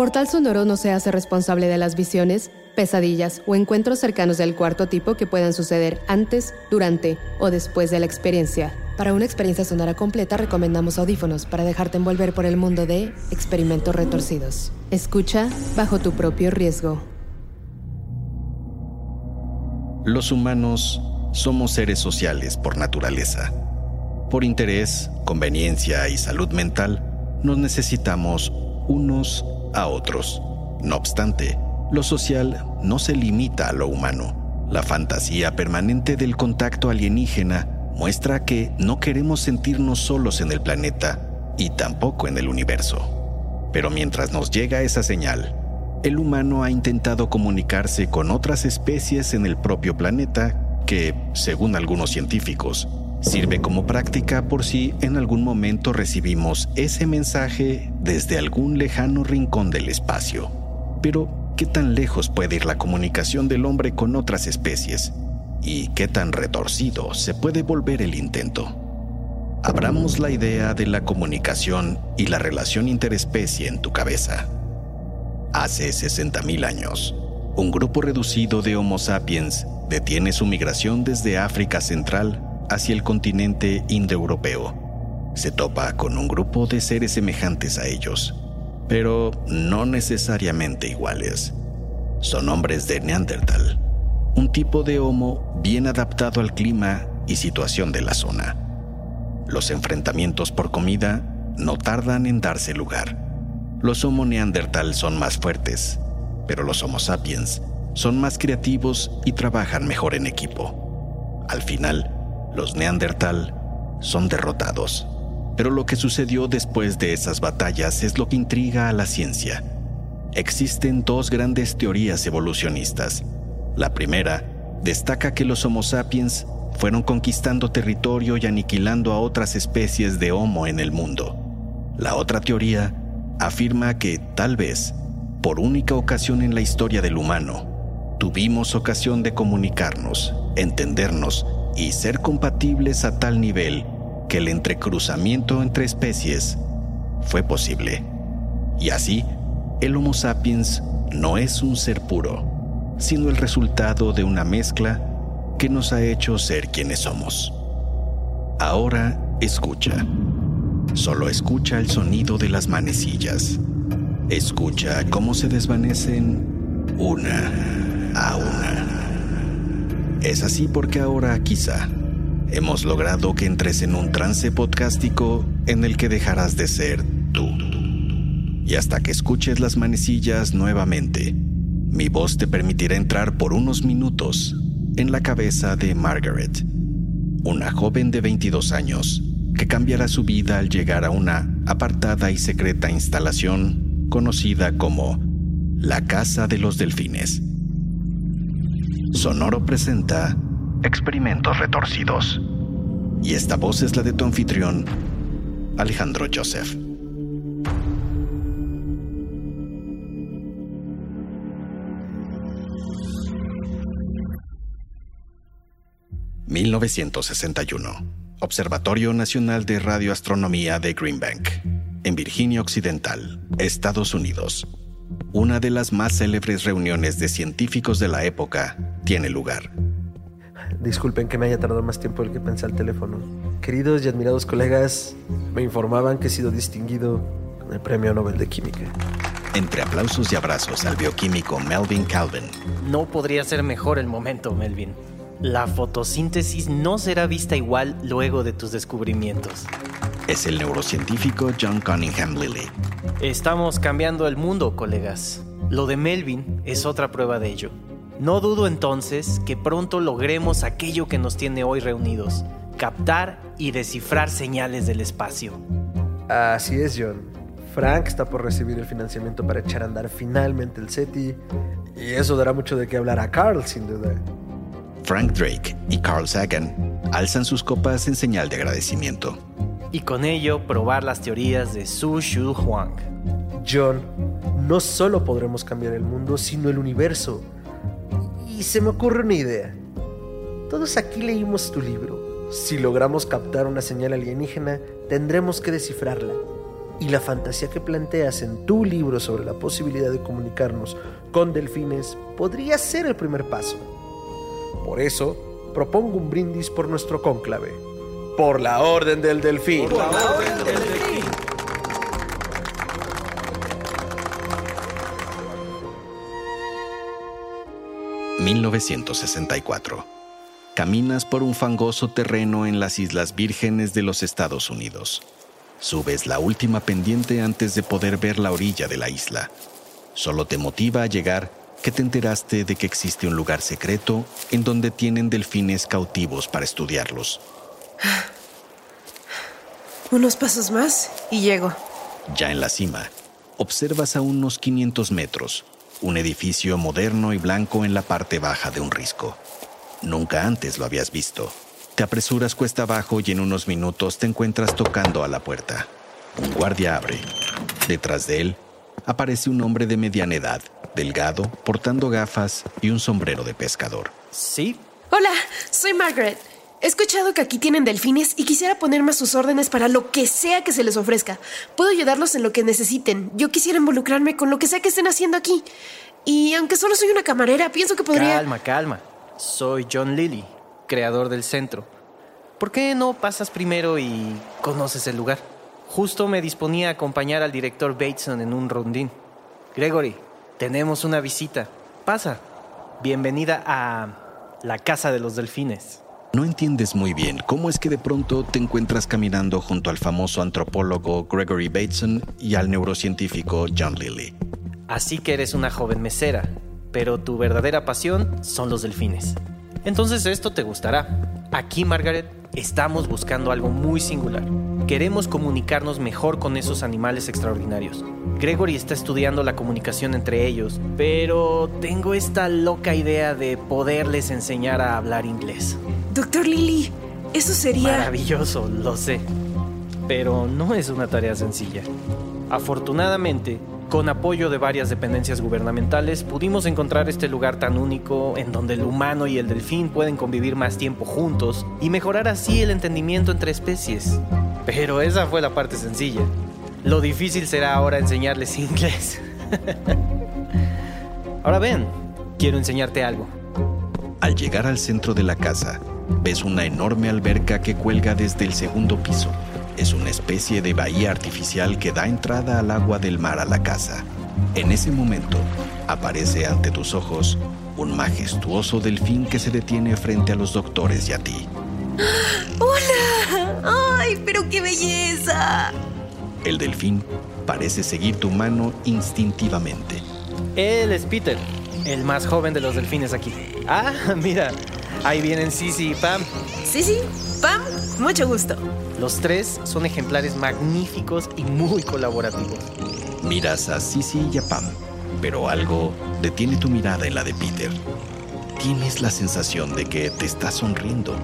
Portal Sonoro no se hace responsable de las visiones, pesadillas o encuentros cercanos del cuarto tipo que puedan suceder antes, durante o después de la experiencia. Para una experiencia sonora completa recomendamos audífonos para dejarte envolver por el mundo de experimentos retorcidos. Escucha bajo tu propio riesgo. Los humanos somos seres sociales por naturaleza. Por interés, conveniencia y salud mental, nos necesitamos unos a otros. No obstante, lo social no se limita a lo humano. La fantasía permanente del contacto alienígena muestra que no queremos sentirnos solos en el planeta y tampoco en el universo. Pero mientras nos llega esa señal, el humano ha intentado comunicarse con otras especies en el propio planeta que, según algunos científicos, Sirve como práctica por si en algún momento recibimos ese mensaje desde algún lejano rincón del espacio. Pero, ¿qué tan lejos puede ir la comunicación del hombre con otras especies? ¿Y qué tan retorcido se puede volver el intento? Abramos la idea de la comunicación y la relación interespecie en tu cabeza. Hace 60.000 años, un grupo reducido de Homo sapiens detiene su migración desde África Central hacia el continente indoeuropeo. Se topa con un grupo de seres semejantes a ellos, pero no necesariamente iguales. Son hombres de Neandertal, un tipo de Homo bien adaptado al clima y situación de la zona. Los enfrentamientos por comida no tardan en darse lugar. Los Homo neandertal son más fuertes, pero los Homo sapiens son más creativos y trabajan mejor en equipo. Al final, los Neandertal son derrotados. Pero lo que sucedió después de esas batallas es lo que intriga a la ciencia. Existen dos grandes teorías evolucionistas. La primera destaca que los Homo sapiens fueron conquistando territorio y aniquilando a otras especies de Homo en el mundo. La otra teoría afirma que tal vez, por única ocasión en la historia del humano, tuvimos ocasión de comunicarnos, entendernos y ser compatibles a tal nivel que el entrecruzamiento entre especies fue posible. Y así, el Homo sapiens no es un ser puro, sino el resultado de una mezcla que nos ha hecho ser quienes somos. Ahora escucha. Solo escucha el sonido de las manecillas. Escucha cómo se desvanecen una a una. Es así porque ahora quizá hemos logrado que entres en un trance podcástico en el que dejarás de ser tú. Y hasta que escuches las manecillas nuevamente, mi voz te permitirá entrar por unos minutos en la cabeza de Margaret, una joven de 22 años que cambiará su vida al llegar a una apartada y secreta instalación conocida como la Casa de los Delfines. Sonoro presenta Experimentos Retorcidos. Y esta voz es la de tu anfitrión, Alejandro Joseph. ...1961... Observatorio Nacional de Radioastronomía de Greenbank... ...en Virginia Occidental, Estados Unidos una de las más célebres reuniones de científicos de la época tiene lugar. Disculpen que me haya tardado más tiempo del que pensé al teléfono. Queridos y admirados colegas, me informaban que he sido distinguido con el Premio Nobel de Química. Entre aplausos y abrazos al bioquímico Melvin Calvin. No podría ser mejor el momento, Melvin. La fotosíntesis no será vista igual luego de tus descubrimientos. Es el neurocientífico John Cunningham Lilly. Estamos cambiando el mundo, colegas. Lo de Melvin es otra prueba de ello. No dudo entonces que pronto logremos aquello que nos tiene hoy reunidos, captar y descifrar señales del espacio. Así es, John. Frank está por recibir el financiamiento para echar a andar finalmente el SETI y eso dará mucho de qué hablar a Carl, sin duda. Frank Drake y Carl Sagan alzan sus copas en señal de agradecimiento. Y con ello probar las teorías de Su Shu Huang. John, no solo podremos cambiar el mundo, sino el universo. Y se me ocurre una idea. Todos aquí leímos tu libro. Si logramos captar una señal alienígena, tendremos que descifrarla. Y la fantasía que planteas en tu libro sobre la posibilidad de comunicarnos con delfines podría ser el primer paso. Por eso, propongo un brindis por nuestro cónclave. Por la Orden del Delfín. Por la Orden del Delfín. ...1964... Caminas por un fangoso terreno en las Islas Vírgenes de los Estados Unidos. Subes la última pendiente antes de poder ver la orilla de la isla. Solo te motiva a llegar que te enteraste de que existe un lugar secreto en donde tienen delfines cautivos para estudiarlos. Unos pasos más y llego. Ya en la cima, observas a unos 500 metros un edificio moderno y blanco en la parte baja de un risco. Nunca antes lo habías visto. Te apresuras cuesta abajo y en unos minutos te encuentras tocando a la puerta. Un guardia abre. Detrás de él aparece un hombre de mediana edad, delgado, portando gafas y un sombrero de pescador. ¿Sí? Hola, soy Margaret. He escuchado que aquí tienen delfines y quisiera ponerme a sus órdenes para lo que sea que se les ofrezca. Puedo ayudarlos en lo que necesiten. Yo quisiera involucrarme con lo que sea que estén haciendo aquí. Y aunque solo soy una camarera, pienso que podría... Calma, calma. Soy John Lilly, creador del centro. ¿Por qué no pasas primero y conoces el lugar? Justo me disponía a acompañar al director Bateson en un rondín. Gregory, tenemos una visita. Pasa. Bienvenida a la Casa de los Delfines. No entiendes muy bien cómo es que de pronto te encuentras caminando junto al famoso antropólogo Gregory Bateson y al neurocientífico John Lilly. Así que eres una joven mesera, pero tu verdadera pasión son los delfines. Entonces esto te gustará. Aquí, Margaret, estamos buscando algo muy singular. Queremos comunicarnos mejor con esos animales extraordinarios. Gregory está estudiando la comunicación entre ellos, pero tengo esta loca idea de poderles enseñar a hablar inglés. Doctor Lily, eso sería... Maravilloso, lo sé. Pero no es una tarea sencilla. Afortunadamente, con apoyo de varias dependencias gubernamentales, pudimos encontrar este lugar tan único en donde el humano y el delfín pueden convivir más tiempo juntos y mejorar así el entendimiento entre especies. Pero esa fue la parte sencilla. Lo difícil será ahora enseñarles inglés. ahora ven, quiero enseñarte algo. Al llegar al centro de la casa, ves una enorme alberca que cuelga desde el segundo piso. Es una especie de bahía artificial que da entrada al agua del mar a la casa. En ese momento, aparece ante tus ojos un majestuoso delfín que se detiene frente a los doctores y a ti. ¡Hola! ¡Ay, pero qué belleza! El delfín parece seguir tu mano instintivamente. Él es Peter, el más joven de los delfines aquí. Ah, mira, ahí vienen Sisi y Pam. Sisi, Pam, mucho gusto. Los tres son ejemplares magníficos y muy colaborativos. Miras a Sisi y a Pam, pero algo detiene tu mirada en la de Peter. Tienes la sensación de que te está sonriendo.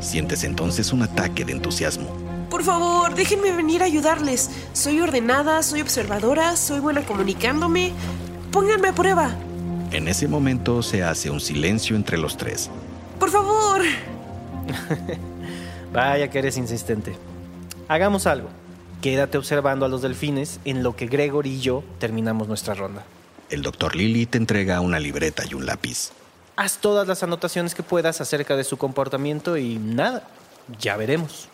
Sientes entonces un ataque de entusiasmo. Por favor, déjenme venir a ayudarles. Soy ordenada, soy observadora, soy buena comunicándome. Pónganme a prueba. En ese momento se hace un silencio entre los tres. Por favor. Vaya que eres insistente. Hagamos algo. Quédate observando a los delfines en lo que Gregory y yo terminamos nuestra ronda. El doctor Lily te entrega una libreta y un lápiz. Haz todas las anotaciones que puedas acerca de su comportamiento y nada, ya veremos.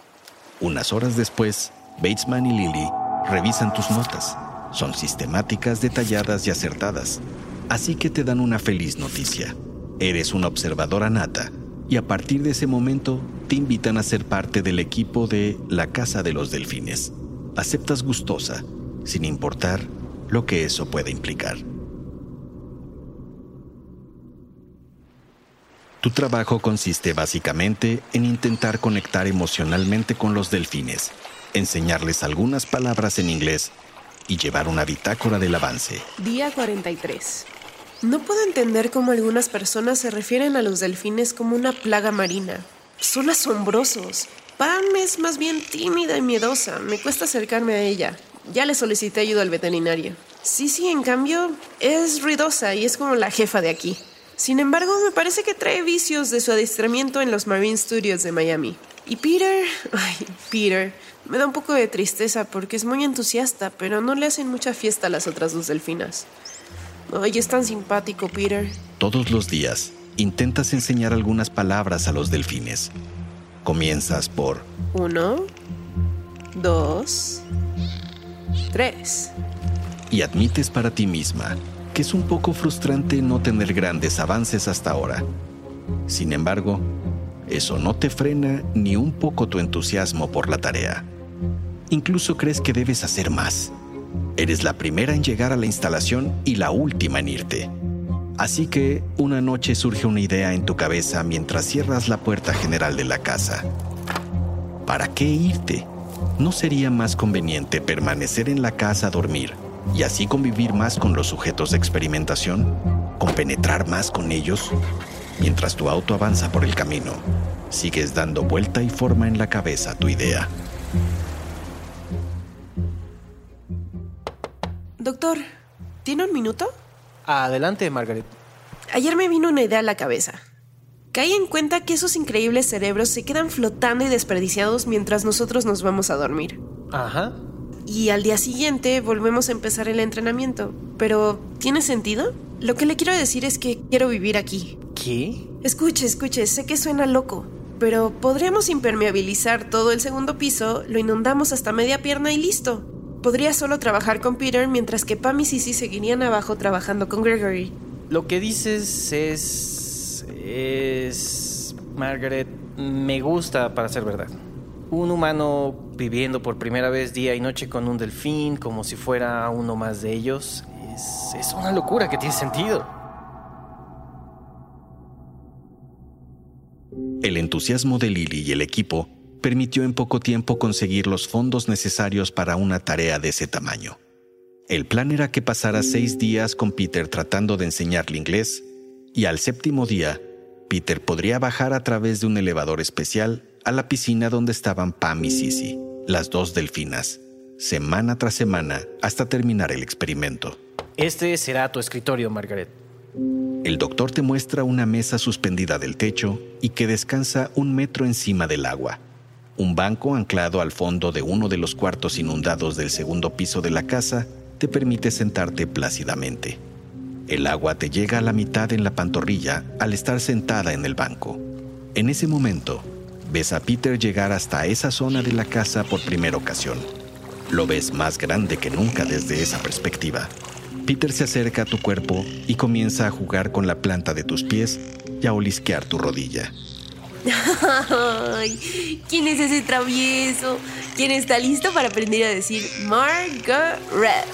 Unas horas después, Batesman y Lily revisan tus notas. Son sistemáticas, detalladas y acertadas. Así que te dan una feliz noticia. Eres una observadora nata y a partir de ese momento te invitan a ser parte del equipo de la Casa de los Delfines. Aceptas gustosa, sin importar lo que eso pueda implicar. Tu trabajo consiste básicamente en intentar conectar emocionalmente con los delfines, enseñarles algunas palabras en inglés y llevar una bitácora del avance. Día 43. No puedo entender cómo algunas personas se refieren a los delfines como una plaga marina. Son asombrosos. Pam es más bien tímida y miedosa. Me cuesta acercarme a ella. Ya le solicité ayuda al veterinario. Sisi, en cambio, es ruidosa y es como la jefa de aquí. Sin embargo, me parece que trae vicios de su adiestramiento en los Marine Studios de Miami. Y Peter, ay, Peter, me da un poco de tristeza porque es muy entusiasta, pero no le hacen mucha fiesta a las otras dos delfinas. Ay, es tan simpático, Peter. Todos los días intentas enseñar algunas palabras a los delfines. Comienzas por Uno, dos, tres. y admites para ti misma que es un poco frustrante no tener grandes avances hasta ahora. Sin embargo, eso no te frena ni un poco tu entusiasmo por la tarea. Incluso crees que debes hacer más. Eres la primera en llegar a la instalación y la última en irte. Así que una noche surge una idea en tu cabeza mientras cierras la puerta general de la casa. ¿Para qué irte? ¿No sería más conveniente permanecer en la casa a dormir y así convivir más con los sujetos de experimentación? ¿Compenetrar más con ellos? Mientras tu auto avanza por el camino, sigues dando vuelta y forma en la cabeza tu idea. ¿Tiene un minuto? Adelante, Margaret. Ayer me vino una idea a la cabeza. Caí en cuenta que esos increíbles cerebros se quedan flotando y desperdiciados mientras nosotros nos vamos a dormir. Ajá. Y al día siguiente volvemos a empezar el entrenamiento. Pero, ¿tiene sentido? Lo que le quiero decir es que quiero vivir aquí. ¿Qué? Escuche, escuche, sé que suena loco, pero podríamos impermeabilizar todo el segundo piso, lo inundamos hasta media pierna y listo. Podría solo trabajar con Peter mientras que Pam y Sissy seguirían abajo trabajando con Gregory. Lo que dices es... es... Margaret, me gusta para ser verdad. Un humano viviendo por primera vez día y noche con un delfín como si fuera uno más de ellos, es, es una locura que tiene sentido. El entusiasmo de Lily y el equipo permitió en poco tiempo conseguir los fondos necesarios para una tarea de ese tamaño. El plan era que pasara seis días con Peter tratando de enseñarle inglés y al séptimo día, Peter podría bajar a través de un elevador especial a la piscina donde estaban Pam y Sissy, las dos delfinas, semana tras semana hasta terminar el experimento. Este será tu escritorio, Margaret. El doctor te muestra una mesa suspendida del techo y que descansa un metro encima del agua. Un banco anclado al fondo de uno de los cuartos inundados del segundo piso de la casa te permite sentarte plácidamente. El agua te llega a la mitad en la pantorrilla al estar sentada en el banco. En ese momento, ves a Peter llegar hasta esa zona de la casa por primera ocasión. Lo ves más grande que nunca desde esa perspectiva. Peter se acerca a tu cuerpo y comienza a jugar con la planta de tus pies y a olisquear tu rodilla. Ay, ¿Quién es ese travieso? ¿Quién está listo para aprender a decir Margaret?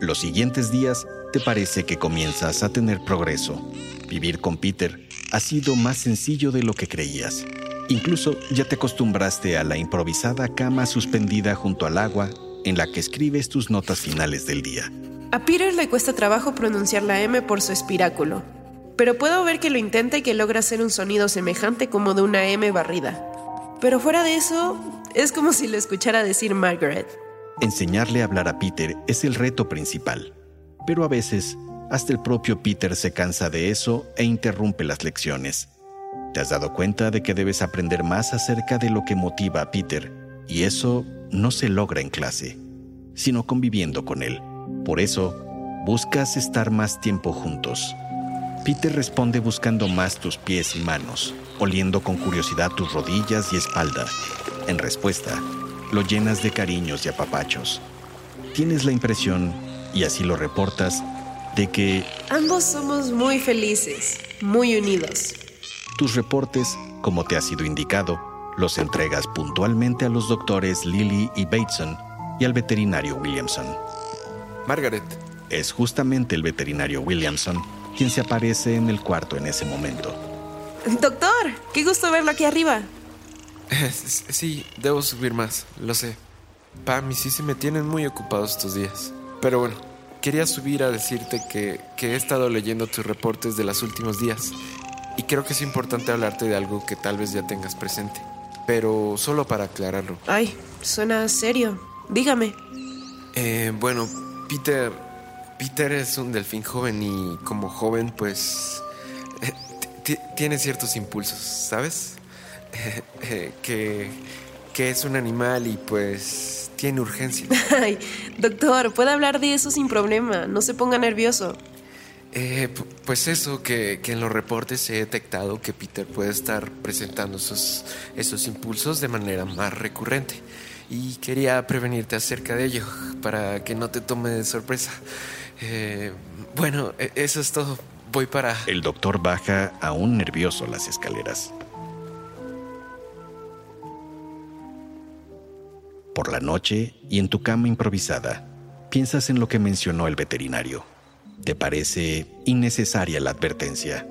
Los siguientes días te parece que comienzas a tener progreso. Vivir con Peter ha sido más sencillo de lo que creías. Incluso ya te acostumbraste a la improvisada cama suspendida junto al agua en la que escribes tus notas finales del día. A Peter le cuesta trabajo pronunciar la M por su espiráculo, pero puedo ver que lo intenta y que logra hacer un sonido semejante como de una M barrida. Pero fuera de eso, es como si lo escuchara decir Margaret. Enseñarle a hablar a Peter es el reto principal, pero a veces hasta el propio Peter se cansa de eso e interrumpe las lecciones. ¿Te has dado cuenta de que debes aprender más acerca de lo que motiva a Peter? Y eso no se logra en clase, sino conviviendo con él. Por eso, buscas estar más tiempo juntos. Peter responde buscando más tus pies y manos, oliendo con curiosidad tus rodillas y espalda. En respuesta, lo llenas de cariños y apapachos. Tienes la impresión, y así lo reportas, de que Ambos somos muy felices, muy unidos. tus reportes, como te ha sido indicado, los entregas puntualmente a los doctores Lilly y Bateson y al veterinario Williamson. Margaret, Es justamente el veterinario Williamson quien se aparece en el cuarto en ese momento. Doctor, qué gusto verlo aquí arriba. Sí, debo subir más, lo sé. Pam y Sisi me tienen muy ocupado estos días. Pero bueno, quería subir a decirte que, que he estado leyendo tus reportes de los últimos días. Y creo que es importante hablarte de algo que tal vez ya tengas presente. Pero solo para aclararlo. Ay, suena serio. Dígame. Eh, bueno, Peter. Peter es un delfín joven y como joven, pues. eh, tiene ciertos impulsos, ¿sabes? Eh, que, que es un animal y pues tiene urgencia. Ay, doctor, puede hablar de eso sin problema. No se ponga nervioso. Eh, pues eso, que, que, en los reportes he detectado que Peter puede estar presentando esos, esos impulsos de manera más recurrente. Y quería prevenirte acerca de ello, para que no te tome de sorpresa. Eh, bueno, e, eso es todo. Voy para... El doctor baja aún nervioso las escaleras. Por la noche y en tu cama improvisada, piensas en lo que mencionó el veterinario. Te parece innecesaria la advertencia.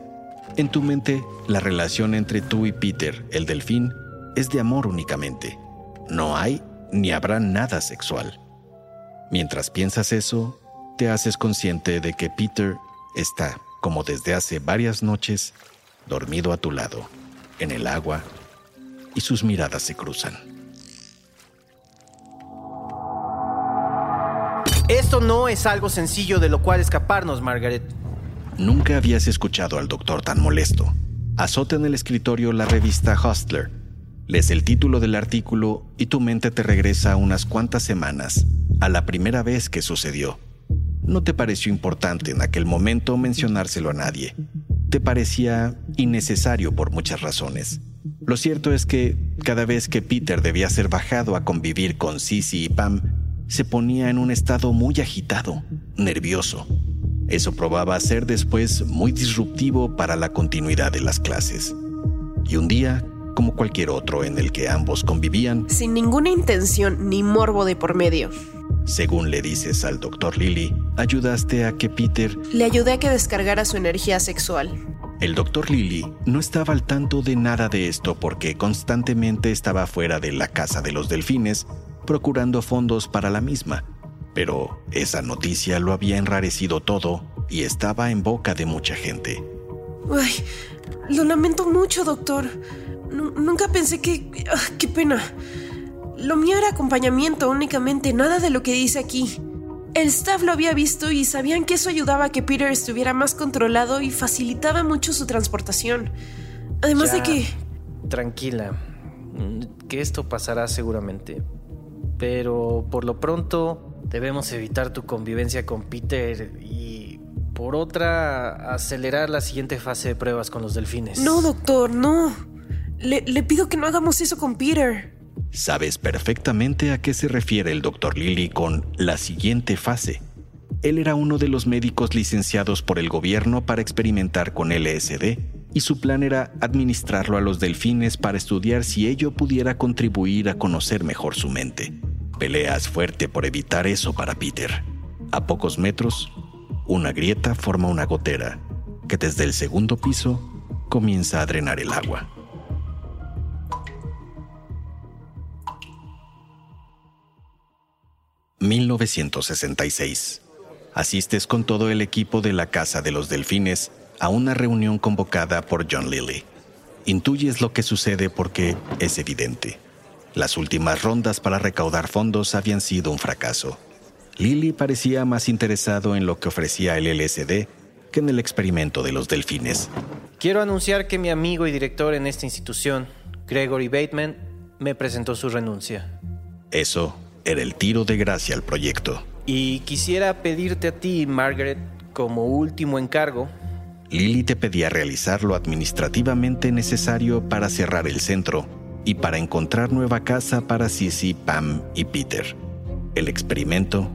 En tu mente, la relación entre tú y Peter, el delfín, es de amor únicamente. No hay ni habrá nada sexual. Mientras piensas eso, te haces consciente de que Peter está, como desde hace varias noches, dormido a tu lado, en el agua, y sus miradas se cruzan. Esto no es algo sencillo de lo cual escaparnos, Margaret. Nunca habías escuchado al doctor tan molesto. Azota en el escritorio la revista Hustler. Lees el título del artículo y tu mente te regresa unas cuantas semanas, a la primera vez que sucedió. No te pareció importante en aquel momento mencionárselo a nadie. Te parecía innecesario por muchas razones. Lo cierto es que cada vez que Peter debía ser bajado a convivir con Sissy y Pam, se ponía en un estado muy agitado, nervioso. Eso probaba ser después muy disruptivo para la continuidad de las clases. Y un día, como cualquier otro en el que ambos convivían, sin ninguna intención ni morbo de por medio. Según le dices al doctor Lily, ayudaste a que Peter... Le ayudé a que descargara su energía sexual. El doctor Lily no estaba al tanto de nada de esto porque constantemente estaba fuera de la casa de los delfines procurando fondos para la misma. Pero esa noticia lo había enrarecido todo y estaba en boca de mucha gente. Ay, lo lamento mucho, doctor. N nunca pensé que... Ah, ¡Qué pena! Lo mío era acompañamiento únicamente, nada de lo que dice aquí. El staff lo había visto y sabían que eso ayudaba a que Peter estuviera más controlado y facilitaba mucho su transportación. Además Ya, de que... Tranquila, que esto pasará seguramente. Pero por lo pronto debemos evitar tu convivencia con Peter y por otra acelerar la siguiente fase de pruebas con los delfines. No, doctor, no. Le, le pido que no hagamos eso con Peter. Sabes perfectamente a qué se refiere el doctor Lilly con la siguiente fase. Él era uno de los médicos licenciados por el gobierno para experimentar con LSD y su plan era administrarlo a los delfines para estudiar si ello pudiera contribuir a conocer mejor su mente. Peleas fuerte por evitar eso para Peter. A pocos metros, una grieta forma una gotera que desde el segundo piso comienza a drenar el agua. ...1966... Asistes con todo el equipo de la Casa de los Delfines a una reunión convocada por John Lilly. Intuyes lo que sucede porque es evidente. Las últimas rondas para recaudar fondos habían sido un fracaso. Lilly parecía más interesado en lo que ofrecía el LSD que en el experimento de los delfines. Quiero anunciar que mi amigo y director en esta institución, Gregory Bateman, me presentó su renuncia. Eso era el tiro de gracia al proyecto. Y quisiera pedirte a ti, Margaret, como último encargo, Lily te pedía realizar lo administrativamente necesario para cerrar el centro y para encontrar nueva casa para Sissy, Pam y Peter. El experimento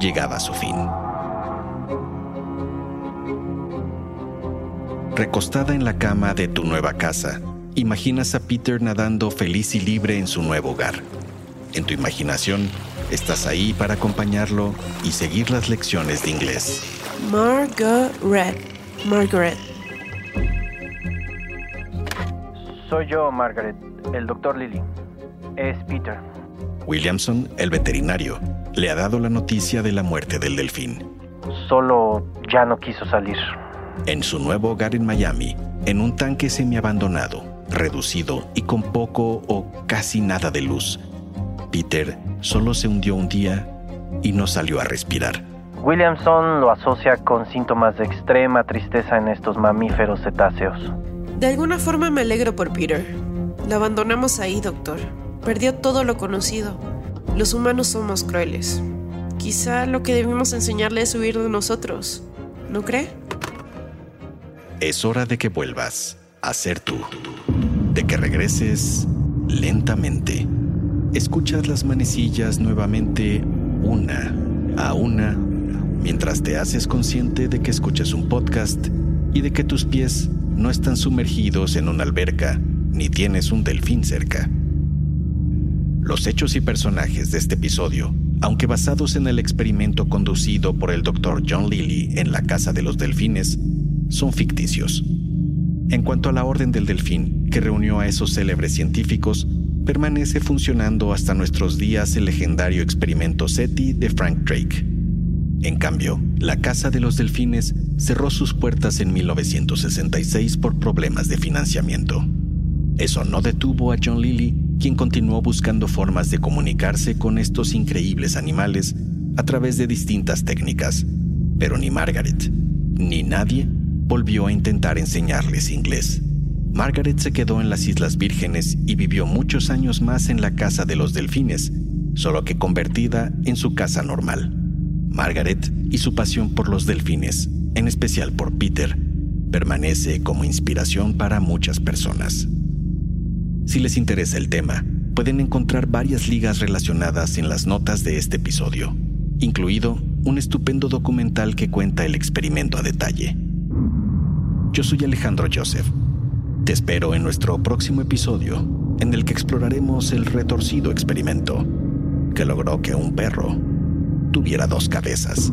llegaba a su fin. Recostada en la cama de tu nueva casa, imaginas a Peter nadando feliz y libre en su nuevo hogar. En tu imaginación, estás ahí para acompañarlo y seguir las lecciones de inglés. Margaret. Margaret. Soy yo, Margaret, el doctor Lily. Es Peter. Williamson, el veterinario, le ha dado la noticia de la muerte del delfín. Solo ya no quiso salir. En su nuevo hogar en Miami, en un tanque semiabandonado, reducido y con poco o casi nada de luz, Peter solo se hundió un día y no salió a respirar. Williamson lo asocia con síntomas de extrema tristeza en estos mamíferos cetáceos. De alguna forma me alegro por Peter. Lo abandonamos ahí, doctor. Perdió todo lo conocido. Los humanos somos crueles. Quizá lo que debemos enseñarle es huir de nosotros. ¿No cree? Es hora de que vuelvas a ser tú. De que regreses lentamente. Escuchas las manecillas nuevamente una a una mientras te haces consciente de que escuchas un podcast y de que tus pies no están sumergidos en una alberca ni tienes un delfín cerca. Los hechos y personajes de este episodio, aunque basados en el experimento conducido por el Dr. John Lilly en la Casa de los Delfines, son ficticios. En cuanto a la Orden del Delfín, que reunió a esos célebres científicos, permanece funcionando hasta nuestros días el legendario experimento SETI de Frank Drake. En cambio, la Casa de los Delfines cerró sus puertas en 1966 por problemas de financiamiento. Eso no detuvo a John Lilly, quien continuó buscando formas de comunicarse con estos increíbles animales a través de distintas técnicas. Pero ni Margaret, ni nadie volvió a intentar enseñarles inglés. Margaret se quedó en las Islas Vírgenes y vivió muchos años más en la casa de los delfines, solo que convertida en su casa normal. Margaret y su pasión por los delfines, en especial por Peter, permanece como inspiración para muchas personas. Si les interesa el tema, pueden encontrar varias ligas relacionadas en las notas de este episodio, incluido un estupendo documental que cuenta el experimento a detalle. Yo soy Alejandro Joseph. Te espero en nuestro próximo episodio, en el que exploraremos el retorcido experimento que logró que un perro tuviera dos cabezas.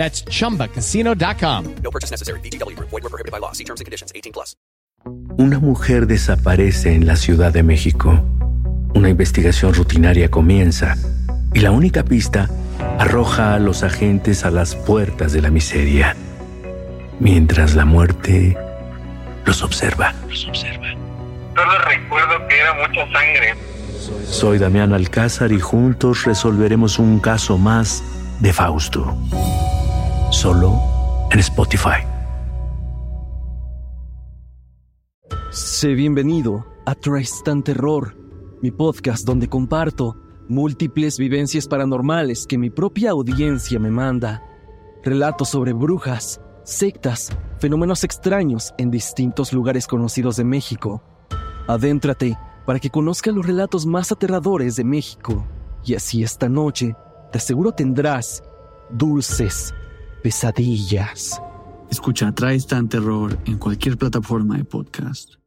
That's chumbacasino.com. No purchase necessary. VGW Group. Void were prohibited by law. See terms and conditions. 18 plus. Una mujer desaparece en la Ciudad de México. Una investigación rutinaria comienza y la única pista arroja a los agentes a las puertas de la miseria, mientras la muerte los observa. Los observa. Solo recuerdo que era mucha sangre. Soy Damián Alcázar y juntos resolveremos un caso más de Fausto. Solo en Spotify. Sé bienvenido a Tristan Terror, mi podcast donde comparto múltiples vivencias paranormales que mi propia audiencia me manda. Relatos sobre brujas, sectas, fenómenos extraños en distintos lugares conocidos de México. Adéntrate para que conozcas los relatos más aterradores de México. Y así esta noche, te aseguro tendrás dulces pesadillas. Escucha Tristan Terror en cualquier plataforma de podcast.